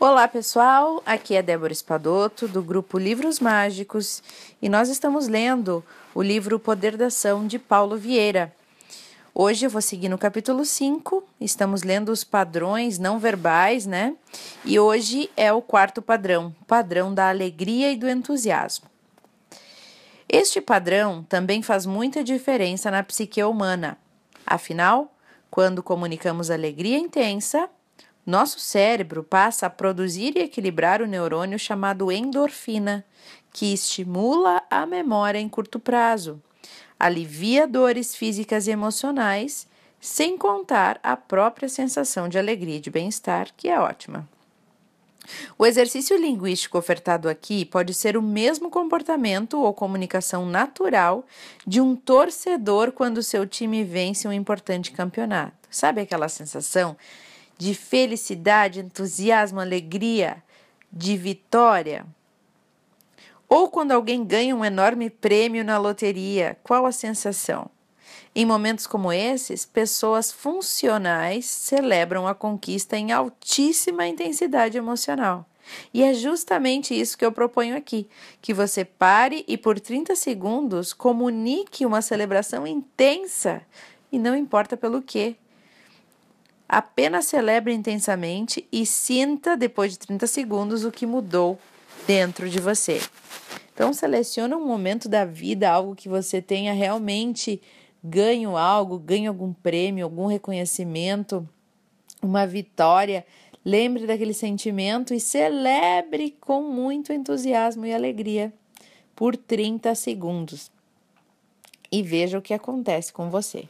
Olá pessoal, aqui é Débora Espadoto do grupo Livros Mágicos e nós estamos lendo o livro O Poder da Ação de Paulo Vieira. Hoje eu vou seguir no capítulo 5, estamos lendo os padrões não verbais, né? E hoje é o quarto padrão, padrão da alegria e do entusiasmo. Este padrão também faz muita diferença na psique humana. Afinal, quando comunicamos alegria intensa, nosso cérebro passa a produzir e equilibrar o neurônio chamado endorfina, que estimula a memória em curto prazo, alivia dores físicas e emocionais, sem contar a própria sensação de alegria e de bem-estar, que é ótima. O exercício linguístico ofertado aqui pode ser o mesmo comportamento ou comunicação natural de um torcedor quando seu time vence um importante campeonato. Sabe aquela sensação de felicidade, entusiasmo, alegria, de vitória? Ou quando alguém ganha um enorme prêmio na loteria, qual a sensação? Em momentos como esses, pessoas funcionais celebram a conquista em altíssima intensidade emocional. E é justamente isso que eu proponho aqui: que você pare e por 30 segundos comunique uma celebração intensa, e não importa pelo que, Apenas celebre intensamente e sinta, depois de 30 segundos, o que mudou dentro de você. Então, selecione um momento da vida, algo que você tenha realmente ganho algo, ganho algum prêmio, algum reconhecimento, uma vitória. Lembre daquele sentimento e celebre com muito entusiasmo e alegria por 30 segundos. E veja o que acontece com você.